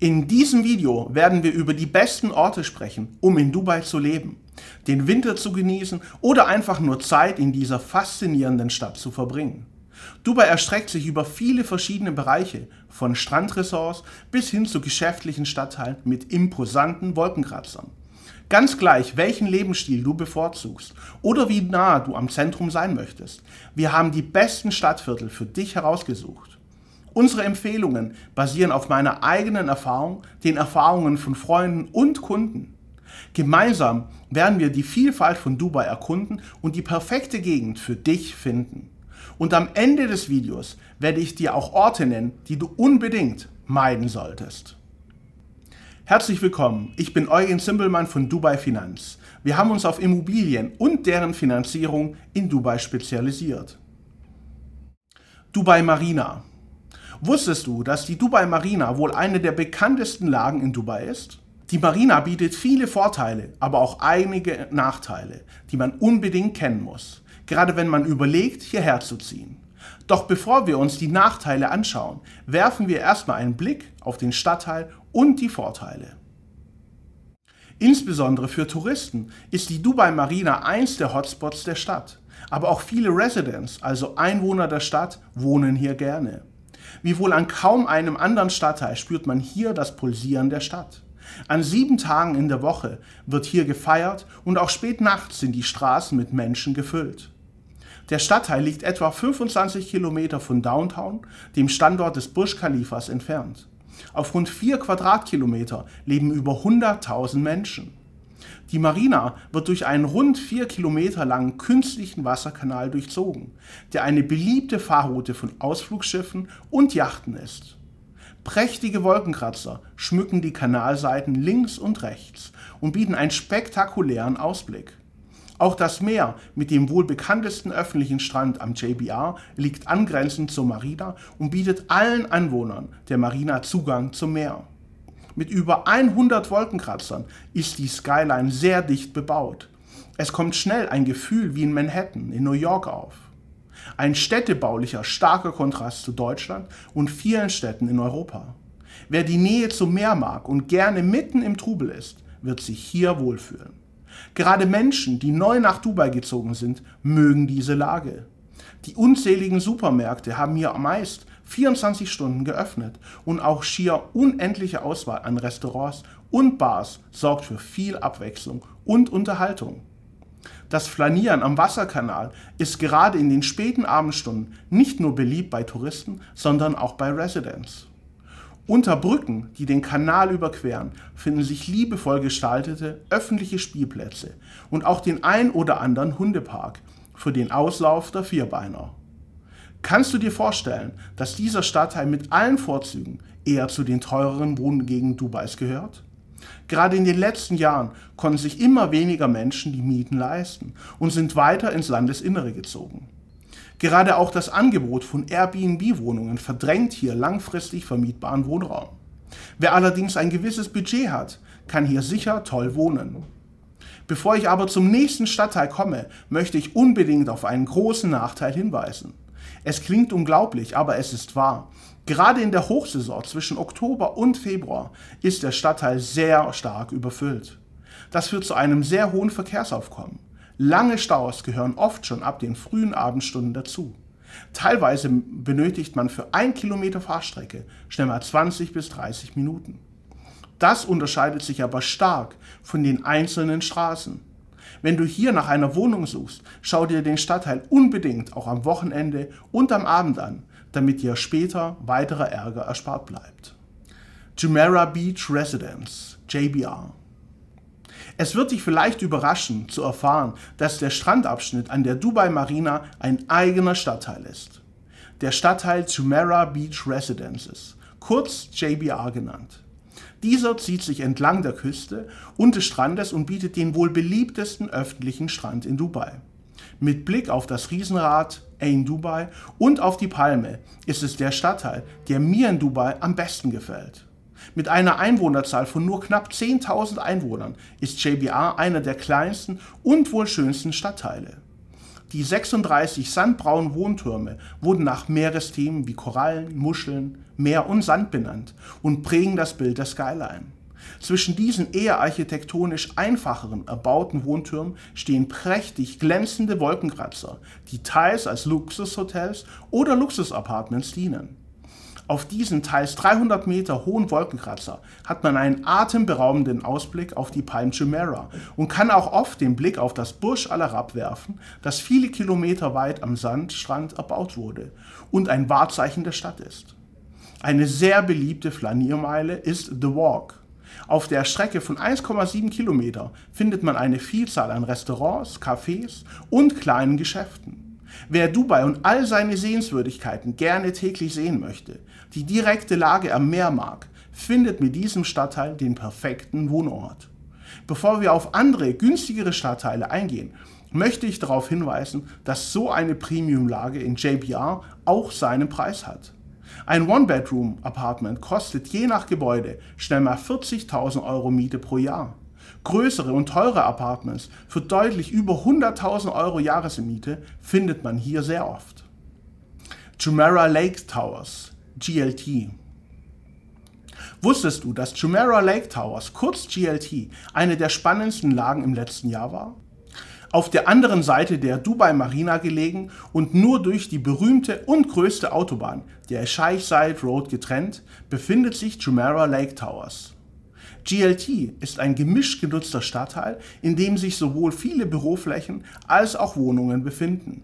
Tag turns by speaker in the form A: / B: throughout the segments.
A: In diesem Video werden wir über die besten Orte sprechen, um in Dubai zu leben, den Winter zu genießen oder einfach nur Zeit in dieser faszinierenden Stadt zu verbringen. Dubai erstreckt sich über viele verschiedene Bereiche, von Strandressorts bis hin zu geschäftlichen Stadtteilen mit imposanten Wolkenkratzern. Ganz gleich, welchen Lebensstil du bevorzugst oder wie nah du am Zentrum sein möchtest, wir haben die besten Stadtviertel für dich herausgesucht. Unsere Empfehlungen basieren auf meiner eigenen Erfahrung, den Erfahrungen von Freunden und Kunden. Gemeinsam werden wir die Vielfalt von Dubai erkunden und die perfekte Gegend für dich finden. Und am Ende des Videos werde ich dir auch Orte nennen, die du unbedingt meiden solltest. Herzlich willkommen, ich bin Eugen Zimbelmann von Dubai Finanz. Wir haben uns auf Immobilien und deren Finanzierung in Dubai spezialisiert. Dubai Marina. Wusstest du, dass die Dubai Marina wohl eine der bekanntesten Lagen in Dubai ist? Die Marina bietet viele Vorteile, aber auch einige Nachteile, die man unbedingt kennen muss, gerade wenn man überlegt, hierher zu ziehen. Doch bevor wir uns die Nachteile anschauen, werfen wir erstmal einen Blick auf den Stadtteil und die Vorteile. Insbesondere für Touristen ist die Dubai Marina eins der Hotspots der Stadt. Aber auch viele Residents, also Einwohner der Stadt, wohnen hier gerne. Wie wohl an kaum einem anderen Stadtteil spürt man hier das Pulsieren der Stadt. An sieben Tagen in der Woche wird hier gefeiert und auch spät nachts sind die Straßen mit Menschen gefüllt. Der Stadtteil liegt etwa 25 Kilometer von Downtown, dem Standort des Burj Khalifas, entfernt. Auf rund vier Quadratkilometer leben über 100.000 Menschen. Die Marina wird durch einen rund vier Kilometer langen künstlichen Wasserkanal durchzogen, der eine beliebte Fahrroute von Ausflugsschiffen und Yachten ist. Prächtige Wolkenkratzer schmücken die Kanalseiten links und rechts und bieten einen spektakulären Ausblick. Auch das Meer mit dem wohl bekanntesten öffentlichen Strand am JBR liegt angrenzend zur Marina und bietet allen Anwohnern der Marina Zugang zum Meer. Mit über 100 Wolkenkratzern ist die Skyline sehr dicht bebaut. Es kommt schnell ein Gefühl wie in Manhattan in New York auf. Ein städtebaulicher starker Kontrast zu Deutschland und vielen Städten in Europa. Wer die Nähe zum Meer mag und gerne mitten im Trubel ist, wird sich hier wohlfühlen. Gerade Menschen, die neu nach Dubai gezogen sind, mögen diese Lage. Die unzähligen Supermärkte haben hier meist 24 Stunden geöffnet und auch schier unendliche Auswahl an Restaurants und Bars sorgt für viel Abwechslung und Unterhaltung. Das Flanieren am Wasserkanal ist gerade in den späten Abendstunden nicht nur beliebt bei Touristen, sondern auch bei Residents. Unter Brücken, die den Kanal überqueren, finden sich liebevoll gestaltete öffentliche Spielplätze und auch den ein oder anderen Hundepark für den Auslauf der Vierbeiner. Kannst du dir vorstellen, dass dieser Stadtteil mit allen Vorzügen eher zu den teureren Wohngegenden Dubais gehört? Gerade in den letzten Jahren konnten sich immer weniger Menschen die Mieten leisten und sind weiter ins Landesinnere gezogen. Gerade auch das Angebot von Airbnb-Wohnungen verdrängt hier langfristig vermietbaren Wohnraum. Wer allerdings ein gewisses Budget hat, kann hier sicher toll wohnen. Bevor ich aber zum nächsten Stadtteil komme, möchte ich unbedingt auf einen großen Nachteil hinweisen. Es klingt unglaublich, aber es ist wahr. Gerade in der Hochsaison zwischen Oktober und Februar ist der Stadtteil sehr stark überfüllt. Das führt zu einem sehr hohen Verkehrsaufkommen. Lange Staus gehören oft schon ab den frühen Abendstunden dazu. Teilweise benötigt man für ein Kilometer Fahrstrecke schnell mal 20 bis 30 Minuten. Das unterscheidet sich aber stark von den einzelnen Straßen. Wenn du hier nach einer Wohnung suchst, schau dir den Stadtteil unbedingt auch am Wochenende und am Abend an, damit dir später weiterer Ärger erspart bleibt. Jumeirah Beach Residence, JBR. Es wird dich vielleicht überraschen zu erfahren, dass der Strandabschnitt an der Dubai Marina ein eigener Stadtteil ist. Der Stadtteil Jumeirah Beach Residences, kurz JBR genannt. Dieser zieht sich entlang der Küste und des Strandes und bietet den wohl beliebtesten öffentlichen Strand in Dubai. Mit Blick auf das Riesenrad Ain Dubai und auf die Palme ist es der Stadtteil, der mir in Dubai am besten gefällt. Mit einer Einwohnerzahl von nur knapp 10.000 Einwohnern ist JBR einer der kleinsten und wohl schönsten Stadtteile. Die 36 sandbraunen Wohntürme wurden nach Meeresthemen wie Korallen, Muscheln, Meer und Sand benannt und prägen das Bild der Skyline. Zwischen diesen eher architektonisch einfacheren erbauten Wohntürmen stehen prächtig glänzende Wolkenkratzer, die teils als Luxushotels oder Luxusapartments dienen. Auf diesen teils 300 Meter hohen Wolkenkratzer hat man einen atemberaubenden Ausblick auf die Palm Jumeirah und kann auch oft den Blick auf das Burj Al Arab werfen, das viele Kilometer weit am Sandstrand erbaut wurde und ein Wahrzeichen der Stadt ist. Eine sehr beliebte Flaniermeile ist The Walk. Auf der Strecke von 1,7 Kilometer findet man eine Vielzahl an Restaurants, Cafés und kleinen Geschäften. Wer Dubai und all seine Sehenswürdigkeiten gerne täglich sehen möchte, die direkte Lage am Meer mag, findet mit diesem Stadtteil den perfekten Wohnort. Bevor wir auf andere, günstigere Stadtteile eingehen, möchte ich darauf hinweisen, dass so eine Premium-Lage in JBR auch seinen Preis hat. Ein One-Bedroom-Apartment kostet je nach Gebäude schnell mal 40.000 Euro Miete pro Jahr. Größere und teure Apartments für deutlich über 100.000 Euro Jahresmiete findet man hier sehr oft. Jumeirah Lake Towers, GLT. Wusstest du, dass Jumeirah Lake Towers, kurz GLT, eine der spannendsten Lagen im letzten Jahr war? Auf der anderen Seite der Dubai Marina gelegen und nur durch die berühmte und größte Autobahn, der Sheikh Zayed Road getrennt, befindet sich Jumeirah Lake Towers. GLT ist ein gemischt genutzter Stadtteil, in dem sich sowohl viele Büroflächen als auch Wohnungen befinden.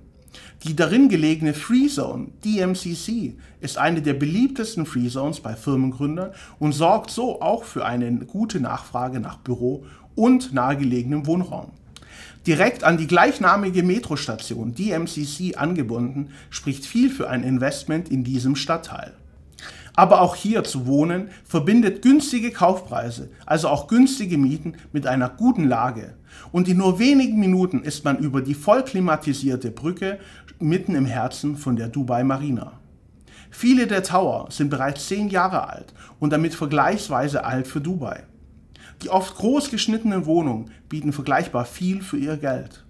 A: Die darin gelegene Free Zone, DMCC, ist eine der beliebtesten Free Zones bei Firmengründern und sorgt so auch für eine gute Nachfrage nach Büro und nahegelegenem Wohnraum. Direkt an die gleichnamige Metrostation DMCC angebunden, spricht viel für ein Investment in diesem Stadtteil. Aber auch hier zu wohnen verbindet günstige Kaufpreise, also auch günstige Mieten mit einer guten Lage. Und in nur wenigen Minuten ist man über die vollklimatisierte Brücke mitten im Herzen von der Dubai Marina. Viele der Tower sind bereits zehn Jahre alt und damit vergleichsweise alt für Dubai. Die oft groß geschnittenen Wohnungen bieten vergleichbar viel für ihr Geld.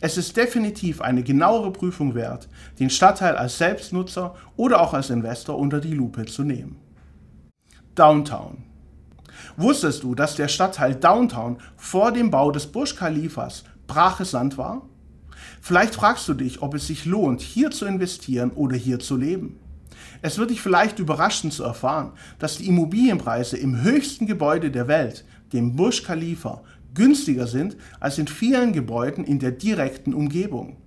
A: Es ist definitiv eine genauere Prüfung wert, den Stadtteil als Selbstnutzer oder auch als Investor unter die Lupe zu nehmen. Downtown. Wusstest du, dass der Stadtteil Downtown vor dem Bau des Burj Khalifas braches Sand war? Vielleicht fragst du dich, ob es sich lohnt, hier zu investieren oder hier zu leben. Es wird dich vielleicht überraschen zu erfahren, dass die Immobilienpreise im höchsten Gebäude der Welt, dem Burj Khalifa, günstiger sind als in vielen Gebäuden in der direkten Umgebung.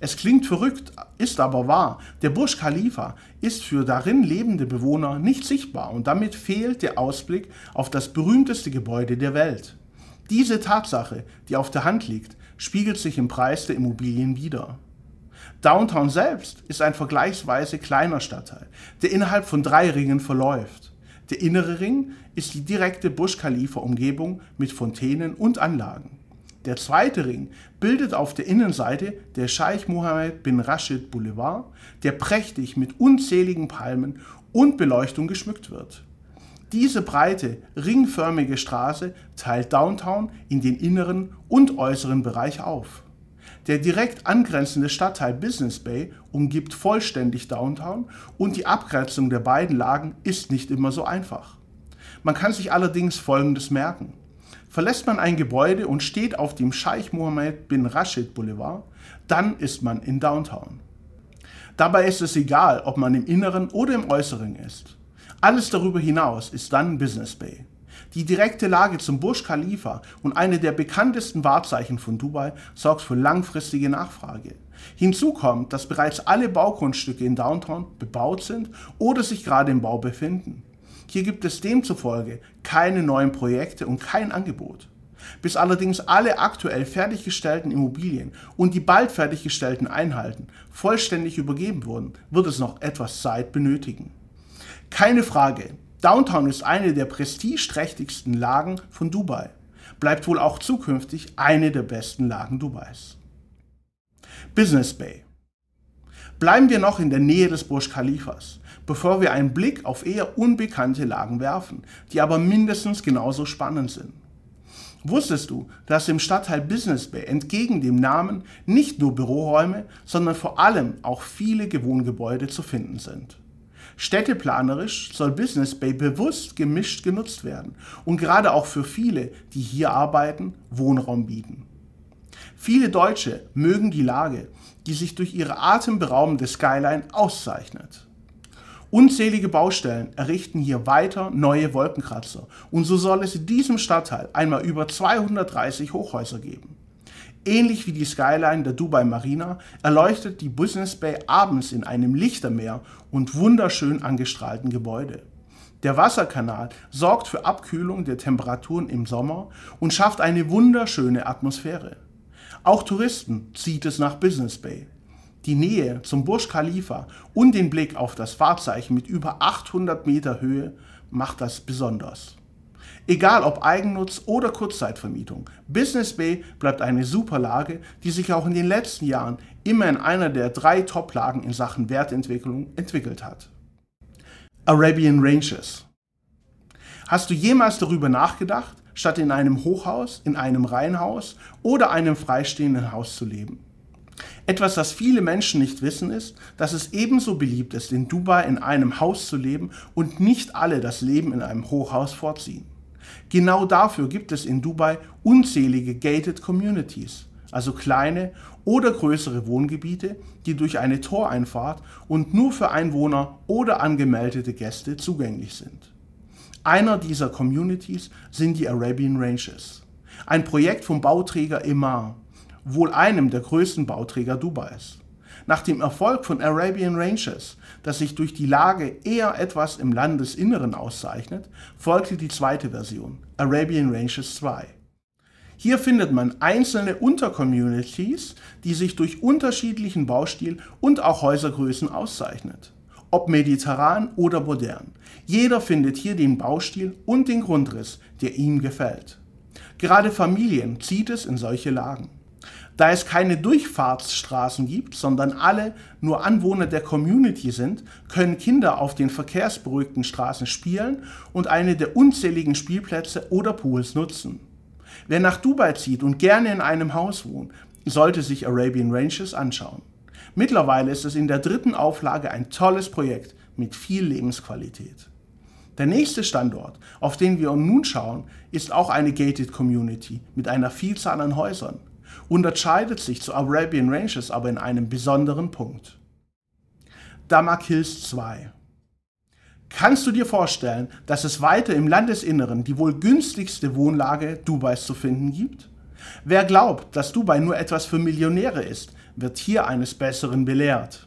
A: Es klingt verrückt, ist aber wahr. Der Burj Khalifa ist für darin lebende Bewohner nicht sichtbar und damit fehlt der Ausblick auf das berühmteste Gebäude der Welt. Diese Tatsache, die auf der Hand liegt, spiegelt sich im Preis der Immobilien wider. Downtown selbst ist ein vergleichsweise kleiner Stadtteil, der innerhalb von drei Ringen verläuft. Der innere Ring ist die direkte Burj Khalifa Umgebung mit Fontänen und Anlagen. Der zweite Ring bildet auf der Innenseite der Scheich Mohammed bin Rashid Boulevard, der prächtig mit unzähligen Palmen und Beleuchtung geschmückt wird. Diese breite, ringförmige Straße teilt Downtown in den inneren und äußeren Bereich auf. Der direkt angrenzende Stadtteil Business Bay umgibt vollständig Downtown und die Abgrenzung der beiden Lagen ist nicht immer so einfach. Man kann sich allerdings Folgendes merken. Verlässt man ein Gebäude und steht auf dem Scheich Mohammed bin Rashid Boulevard, dann ist man in Downtown. Dabei ist es egal, ob man im Inneren oder im Äußeren ist. Alles darüber hinaus ist dann Business Bay. Die direkte Lage zum Burj Khalifa und eine der bekanntesten Wahrzeichen von Dubai sorgt für langfristige Nachfrage. Hinzu kommt, dass bereits alle Baugrundstücke in Downtown bebaut sind oder sich gerade im Bau befinden. Hier gibt es demzufolge keine neuen Projekte und kein Angebot. Bis allerdings alle aktuell fertiggestellten Immobilien und die bald fertiggestellten Einheiten vollständig übergeben wurden, wird es noch etwas Zeit benötigen. Keine Frage, Downtown ist eine der prestigeträchtigsten Lagen von Dubai, bleibt wohl auch zukünftig eine der besten Lagen Dubais. Business Bay. Bleiben wir noch in der Nähe des Burj Khalifas, bevor wir einen Blick auf eher unbekannte Lagen werfen, die aber mindestens genauso spannend sind. Wusstest du, dass im Stadtteil Business Bay entgegen dem Namen nicht nur Büroräume, sondern vor allem auch viele Gewohngebäude zu finden sind? Städteplanerisch soll Business Bay bewusst gemischt genutzt werden und gerade auch für viele, die hier arbeiten, Wohnraum bieten. Viele Deutsche mögen die Lage, die sich durch ihre atemberaubende Skyline auszeichnet. Unzählige Baustellen errichten hier weiter neue Wolkenkratzer und so soll es in diesem Stadtteil einmal über 230 Hochhäuser geben. Ähnlich wie die Skyline der Dubai Marina erleuchtet die Business Bay abends in einem Lichtermeer und wunderschön angestrahlten Gebäude. Der Wasserkanal sorgt für Abkühlung der Temperaturen im Sommer und schafft eine wunderschöne Atmosphäre. Auch Touristen zieht es nach Business Bay. Die Nähe zum Burj Khalifa und den Blick auf das Wahrzeichen mit über 800 Meter Höhe macht das besonders. Egal ob Eigennutz oder Kurzzeitvermietung, Business Bay bleibt eine super Lage, die sich auch in den letzten Jahren immer in einer der drei Top-Lagen in Sachen Wertentwicklung entwickelt hat. Arabian Ranges. Hast du jemals darüber nachgedacht, statt in einem Hochhaus, in einem Reihenhaus oder einem freistehenden Haus zu leben? Etwas, das viele Menschen nicht wissen, ist, dass es ebenso beliebt ist, in Dubai in einem Haus zu leben und nicht alle das Leben in einem Hochhaus vorziehen. Genau dafür gibt es in Dubai unzählige gated communities, also kleine oder größere Wohngebiete, die durch eine Toreinfahrt und nur für Einwohner oder angemeldete Gäste zugänglich sind. Einer dieser Communities sind die Arabian Ranges, ein Projekt vom Bauträger Emar, wohl einem der größten Bauträger Dubais. Nach dem Erfolg von Arabian Ranges, das sich durch die Lage eher etwas im Landesinneren auszeichnet, folgte die zweite Version, Arabian Ranges 2. Hier findet man einzelne Untercommunities, die sich durch unterschiedlichen Baustil und auch Häusergrößen auszeichnet. Ob mediterran oder modern. Jeder findet hier den Baustil und den Grundriss, der ihm gefällt. Gerade Familien zieht es in solche Lagen. Da es keine Durchfahrtsstraßen gibt, sondern alle nur Anwohner der Community sind, können Kinder auf den verkehrsberuhigten Straßen spielen und eine der unzähligen Spielplätze oder Pools nutzen. Wer nach Dubai zieht und gerne in einem Haus wohnt, sollte sich Arabian Ranges anschauen. Mittlerweile ist es in der dritten Auflage ein tolles Projekt mit viel Lebensqualität. Der nächste Standort, auf den wir nun schauen, ist auch eine gated Community mit einer Vielzahl an Häusern unterscheidet sich zu Arabian Ranges aber in einem besonderen Punkt. Damak Hills 2 Kannst du dir vorstellen, dass es weiter im Landesinneren die wohl günstigste Wohnlage Dubais zu finden gibt? Wer glaubt, dass Dubai nur etwas für Millionäre ist, wird hier eines Besseren belehrt.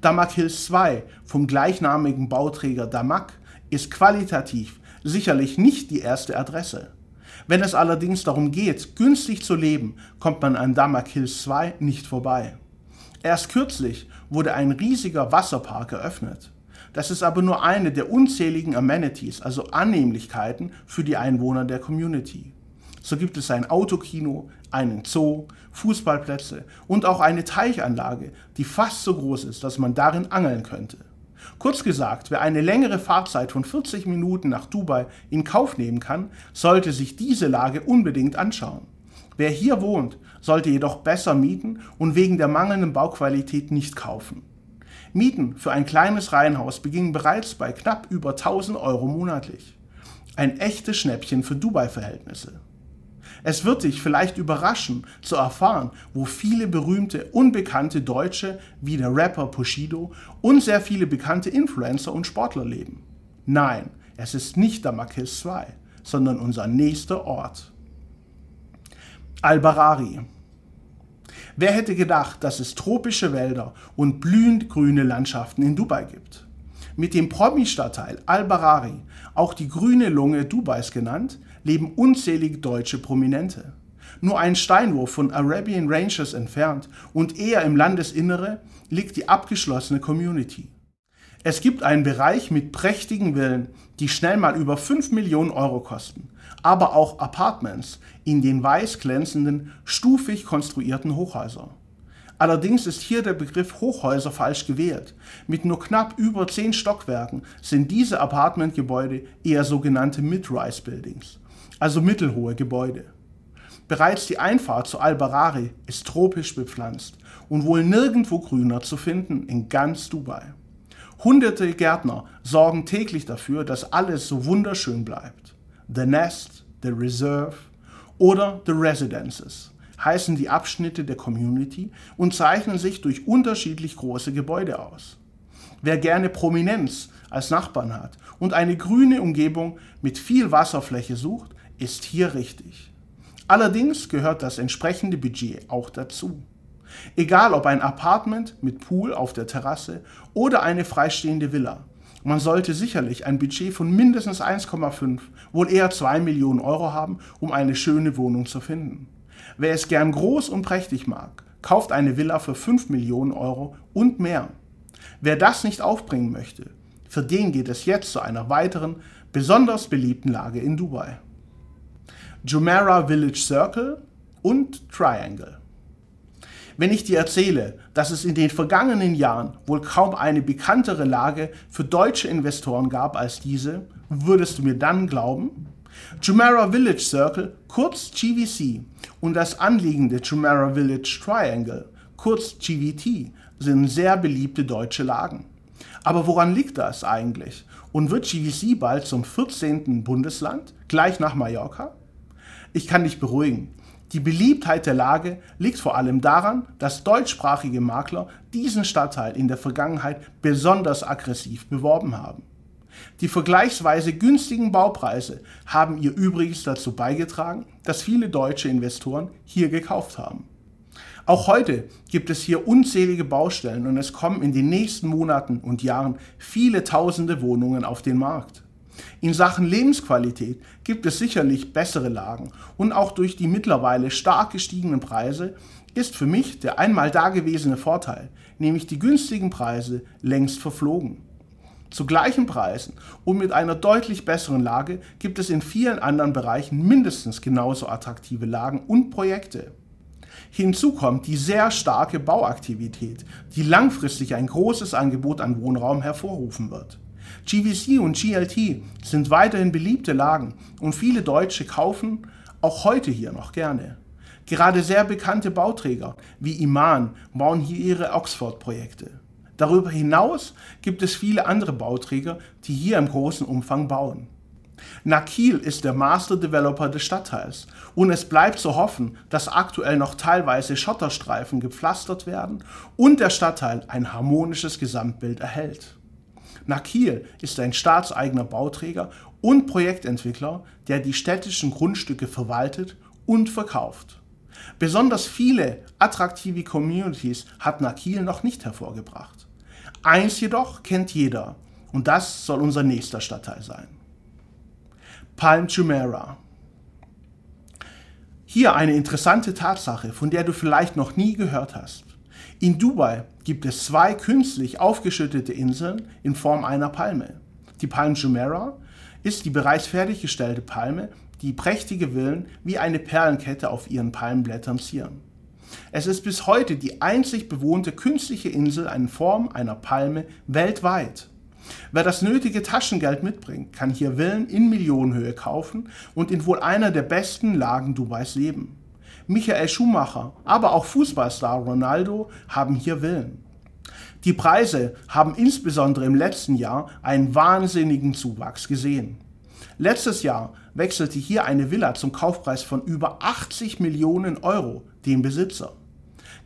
A: Damak Hills 2 vom gleichnamigen Bauträger Damak ist qualitativ sicherlich nicht die erste Adresse. Wenn es allerdings darum geht, günstig zu leben, kommt man an Damak Hills 2 nicht vorbei. Erst kürzlich wurde ein riesiger Wasserpark eröffnet. Das ist aber nur eine der unzähligen Amenities, also Annehmlichkeiten für die Einwohner der Community. So gibt es ein Autokino, einen Zoo, Fußballplätze und auch eine Teichanlage, die fast so groß ist, dass man darin angeln könnte. Kurz gesagt, wer eine längere Fahrzeit von 40 Minuten nach Dubai in Kauf nehmen kann, sollte sich diese Lage unbedingt anschauen. Wer hier wohnt, sollte jedoch besser mieten und wegen der mangelnden Bauqualität nicht kaufen. Mieten für ein kleines Reihenhaus beginnen bereits bei knapp über 1000 Euro monatlich. Ein echtes Schnäppchen für Dubai-Verhältnisse. Es wird dich vielleicht überraschen zu erfahren, wo viele berühmte, unbekannte Deutsche wie der Rapper Bushido und sehr viele bekannte Influencer und Sportler leben. Nein, es ist nicht der Marquis 2, sondern unser nächster Ort. Al-Barari. Wer hätte gedacht, dass es tropische Wälder und blühend grüne Landschaften in Dubai gibt? Mit dem Promi-Stadtteil Al-Barari, auch die grüne Lunge Dubais genannt, leben unzählige deutsche Prominente. Nur ein Steinwurf von Arabian Ranges entfernt und eher im Landesinnere liegt die abgeschlossene Community. Es gibt einen Bereich mit prächtigen Villen, die schnell mal über 5 Millionen Euro kosten, aber auch Apartments in den weiß glänzenden, stufig konstruierten Hochhäusern. Allerdings ist hier der Begriff Hochhäuser falsch gewählt. Mit nur knapp über 10 Stockwerken sind diese Apartmentgebäude eher sogenannte Mid-Rise Buildings also mittelhohe Gebäude. Bereits die Einfahrt zu Al-Barari ist tropisch bepflanzt und wohl nirgendwo grüner zu finden in ganz Dubai. Hunderte Gärtner sorgen täglich dafür, dass alles so wunderschön bleibt. The Nest, The Reserve oder The Residences heißen die Abschnitte der Community und zeichnen sich durch unterschiedlich große Gebäude aus. Wer gerne Prominenz als Nachbarn hat und eine grüne Umgebung mit viel Wasserfläche sucht, ist hier richtig. Allerdings gehört das entsprechende Budget auch dazu. Egal ob ein Apartment mit Pool auf der Terrasse oder eine freistehende Villa. Man sollte sicherlich ein Budget von mindestens 1,5, wohl eher 2 Millionen Euro haben, um eine schöne Wohnung zu finden. Wer es gern groß und prächtig mag, kauft eine Villa für 5 Millionen Euro und mehr. Wer das nicht aufbringen möchte, für den geht es jetzt zu einer weiteren, besonders beliebten Lage in Dubai. Jumeirah Village Circle und Triangle. Wenn ich dir erzähle, dass es in den vergangenen Jahren wohl kaum eine bekanntere Lage für deutsche Investoren gab als diese, würdest du mir dann glauben? Jumeirah Village Circle, kurz GVC, und das anliegende Jumeirah Village Triangle, kurz GVT, sind sehr beliebte deutsche Lagen. Aber woran liegt das eigentlich? Und wird GVC bald zum 14. Bundesland, gleich nach Mallorca? Ich kann dich beruhigen. Die Beliebtheit der Lage liegt vor allem daran, dass deutschsprachige Makler diesen Stadtteil in der Vergangenheit besonders aggressiv beworben haben. Die vergleichsweise günstigen Baupreise haben ihr übrigens dazu beigetragen, dass viele deutsche Investoren hier gekauft haben. Auch heute gibt es hier unzählige Baustellen und es kommen in den nächsten Monaten und Jahren viele tausende Wohnungen auf den Markt. In Sachen Lebensqualität gibt es sicherlich bessere Lagen und auch durch die mittlerweile stark gestiegenen Preise ist für mich der einmal dagewesene Vorteil, nämlich die günstigen Preise, längst verflogen. Zu gleichen Preisen und mit einer deutlich besseren Lage gibt es in vielen anderen Bereichen mindestens genauso attraktive Lagen und Projekte. Hinzu kommt die sehr starke Bauaktivität, die langfristig ein großes Angebot an Wohnraum hervorrufen wird. GVC und GLT sind weiterhin beliebte Lagen und viele Deutsche kaufen auch heute hier noch gerne. Gerade sehr bekannte Bauträger wie Iman bauen hier ihre Oxford-Projekte. Darüber hinaus gibt es viele andere Bauträger, die hier im großen Umfang bauen. Nakil ist der Master Developer des Stadtteils und es bleibt zu hoffen, dass aktuell noch teilweise Schotterstreifen gepflastert werden und der Stadtteil ein harmonisches Gesamtbild erhält. Nakil ist ein staatseigener Bauträger und Projektentwickler, der die städtischen Grundstücke verwaltet und verkauft. Besonders viele attraktive Communities hat Nakil noch nicht hervorgebracht. Eins jedoch kennt jeder und das soll unser nächster Stadtteil sein. Palm Jumeirah. Hier eine interessante Tatsache, von der du vielleicht noch nie gehört hast. In Dubai gibt es zwei künstlich aufgeschüttete Inseln in Form einer Palme. Die Palm Jumeirah ist die bereits fertiggestellte Palme, die prächtige Villen wie eine Perlenkette auf ihren Palmenblättern zieren. Es ist bis heute die einzig bewohnte künstliche Insel in Form einer Palme weltweit. Wer das nötige Taschengeld mitbringt, kann hier Villen in Millionenhöhe kaufen und in wohl einer der besten Lagen Dubais leben. Michael Schumacher, aber auch Fußballstar Ronaldo haben hier Villen. Die Preise haben insbesondere im letzten Jahr einen wahnsinnigen Zuwachs gesehen. Letztes Jahr wechselte hier eine Villa zum Kaufpreis von über 80 Millionen Euro den Besitzer.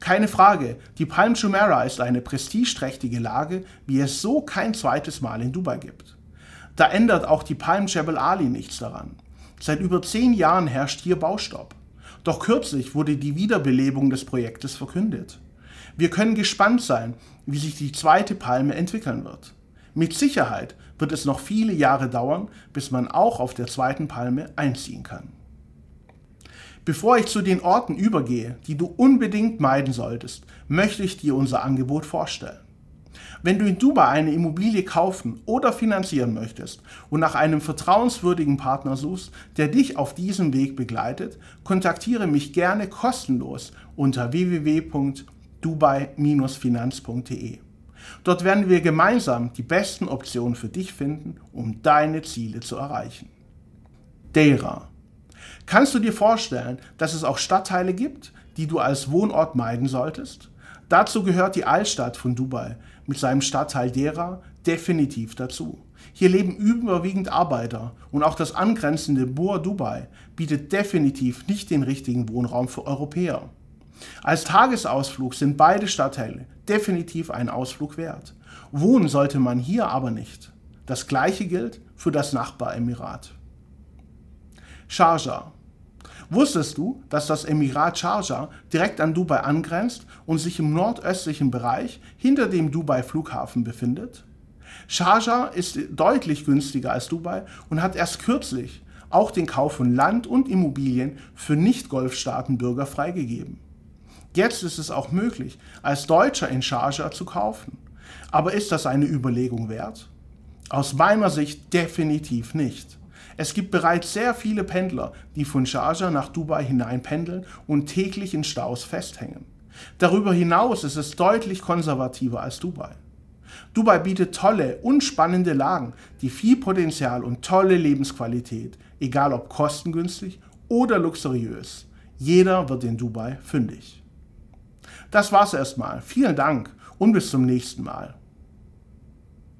A: Keine Frage, die Palm Jumeirah ist eine prestigeträchtige Lage, wie es so kein zweites Mal in Dubai gibt. Da ändert auch die Palm Jebel Ali nichts daran. Seit über zehn Jahren herrscht hier Baustopp. Doch kürzlich wurde die Wiederbelebung des Projektes verkündet. Wir können gespannt sein, wie sich die zweite Palme entwickeln wird. Mit Sicherheit wird es noch viele Jahre dauern, bis man auch auf der zweiten Palme einziehen kann. Bevor ich zu den Orten übergehe, die du unbedingt meiden solltest, möchte ich dir unser Angebot vorstellen. Wenn du in Dubai eine Immobilie kaufen oder finanzieren möchtest und nach einem vertrauenswürdigen Partner suchst, der dich auf diesem Weg begleitet, kontaktiere mich gerne kostenlos unter www.dubai-finanz.de. Dort werden wir gemeinsam die besten Optionen für dich finden, um deine Ziele zu erreichen. Deira Kannst du dir vorstellen, dass es auch Stadtteile gibt, die du als Wohnort meiden solltest? Dazu gehört die Altstadt von Dubai mit seinem Stadtteil Dera definitiv dazu. Hier leben überwiegend Arbeiter und auch das angrenzende Bur Dubai bietet definitiv nicht den richtigen Wohnraum für Europäer. Als Tagesausflug sind beide Stadtteile definitiv einen Ausflug wert. Wohnen sollte man hier aber nicht. Das gleiche gilt für das Nachbaremirat. Sharjah. Wusstest du, dass das Emirat Sharjah direkt an Dubai angrenzt und sich im nordöstlichen Bereich hinter dem Dubai Flughafen befindet? Sharjah ist deutlich günstiger als Dubai und hat erst kürzlich auch den Kauf von Land und Immobilien für Nicht-Golfstaatenbürger freigegeben. Jetzt ist es auch möglich, als Deutscher in Sharjah zu kaufen. Aber ist das eine Überlegung wert? Aus meiner Sicht definitiv nicht. Es gibt bereits sehr viele Pendler, die von Sharjah nach Dubai hinein pendeln und täglich in Staus festhängen. Darüber hinaus ist es deutlich konservativer als Dubai. Dubai bietet tolle und spannende Lagen, die viel Potenzial und tolle Lebensqualität, egal ob kostengünstig oder luxuriös. Jeder wird in Dubai fündig. Das war's erstmal. Vielen Dank und bis zum nächsten Mal.